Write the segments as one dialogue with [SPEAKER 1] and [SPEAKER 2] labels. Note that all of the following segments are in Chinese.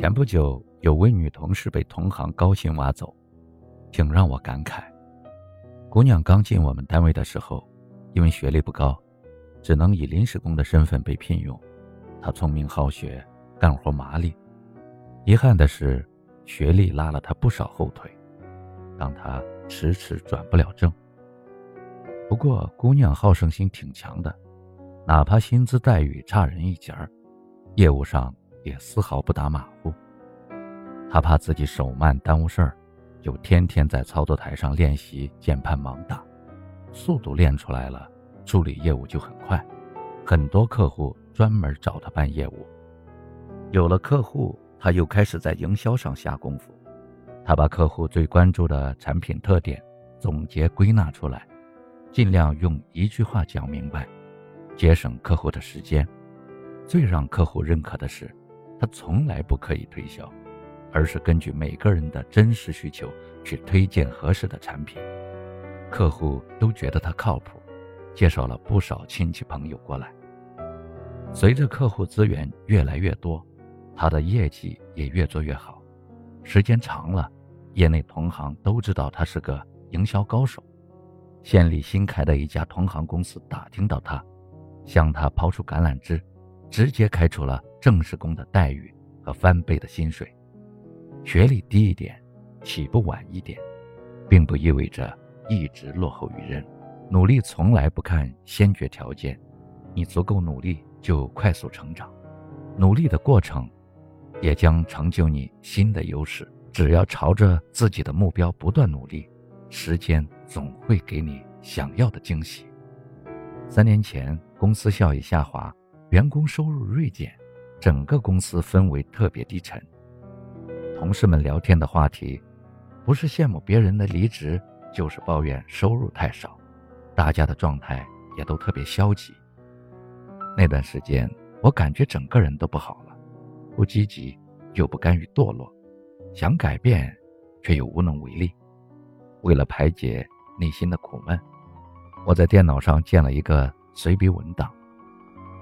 [SPEAKER 1] 前不久，有位女同事被同行高薪挖走，挺让我感慨。姑娘刚进我们单位的时候，因为学历不高，只能以临时工的身份被聘用。她聪明好学，干活麻利。遗憾的是，学历拉了她不少后腿，让她迟迟转不了正。不过，姑娘好胜心挺强的，哪怕薪资待遇差人一截儿，业务上。也丝毫不打马虎。他怕自己手慢耽误事儿，就天天在操作台上练习键盘盲打，速度练出来了，处理业务就很快。很多客户专门找他办业务。有了客户，他又开始在营销上下功夫。他把客户最关注的产品特点总结归纳出来，尽量用一句话讲明白，节省客户的时间。最让客户认可的是。他从来不刻意推销，而是根据每个人的真实需求去推荐合适的产品。客户都觉得他靠谱，介绍了不少亲戚朋友过来。随着客户资源越来越多，他的业绩也越做越好。时间长了，业内同行都知道他是个营销高手。县里新开的一家同行公司打听到他，向他抛出橄榄枝。直接开除了正式工的待遇和翻倍的薪水，学历低一点，起步晚一点，并不意味着一直落后于人。努力从来不看先决条件，你足够努力就快速成长，努力的过程也将成就你新的优势。只要朝着自己的目标不断努力，时间总会给你想要的惊喜。三年前，公司效益下滑。员工收入锐减，整个公司氛围特别低沉。同事们聊天的话题，不是羡慕别人的离职，就是抱怨收入太少。大家的状态也都特别消极。那段时间，我感觉整个人都不好了，不积极又不甘于堕落，想改变，却又无能为力。为了排解内心的苦闷，我在电脑上建了一个随笔文档。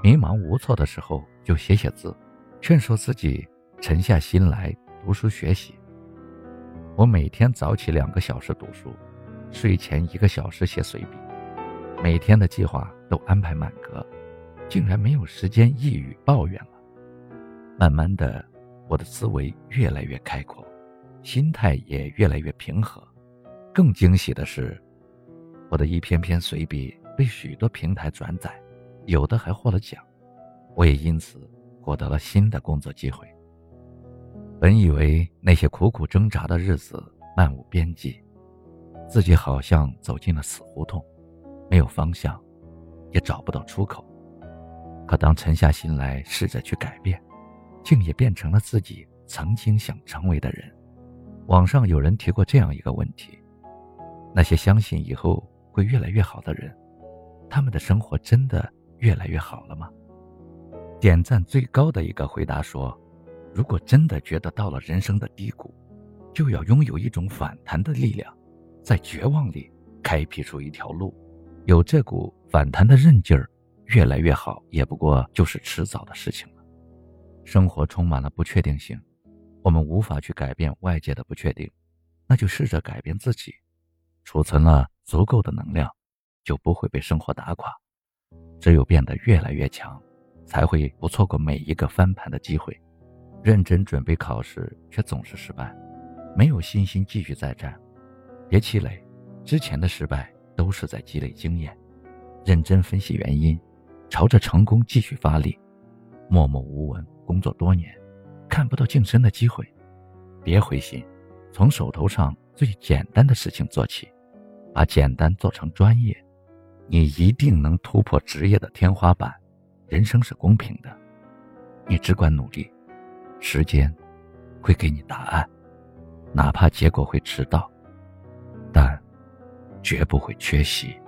[SPEAKER 1] 迷茫无措的时候，就写写字，劝说自己沉下心来读书学习。我每天早起两个小时读书，睡前一个小时写随笔，每天的计划都安排满格，竟然没有时间抑郁抱怨了。慢慢的，我的思维越来越开阔，心态也越来越平和。更惊喜的是，我的一篇篇随笔被许多平台转载。有的还获了奖，我也因此获得了新的工作机会。本以为那些苦苦挣扎的日子漫无边际，自己好像走进了死胡同，没有方向，也找不到出口。可当沉下心来试着去改变，竟也变成了自己曾经想成为的人。网上有人提过这样一个问题：那些相信以后会越来越好的人，他们的生活真的？越来越好了吗？点赞最高的一个回答说：“如果真的觉得到了人生的低谷，就要拥有一种反弹的力量，在绝望里开辟出一条路。有这股反弹的韧劲儿，越来越好也不过就是迟早的事情了。生活充满了不确定性，我们无法去改变外界的不确定，那就试着改变自己。储存了足够的能量，就不会被生活打垮。”只有变得越来越强，才会不错过每一个翻盘的机会。认真准备考试却总是失败，没有信心继续再战。别气馁，之前的失败都是在积累经验。认真分析原因，朝着成功继续发力。默默无闻工作多年，看不到晋升的机会，别灰心，从手头上最简单的事情做起，把简单做成专业。你一定能突破职业的天花板，人生是公平的，你只管努力，时间会给你答案，哪怕结果会迟到，但绝不会缺席。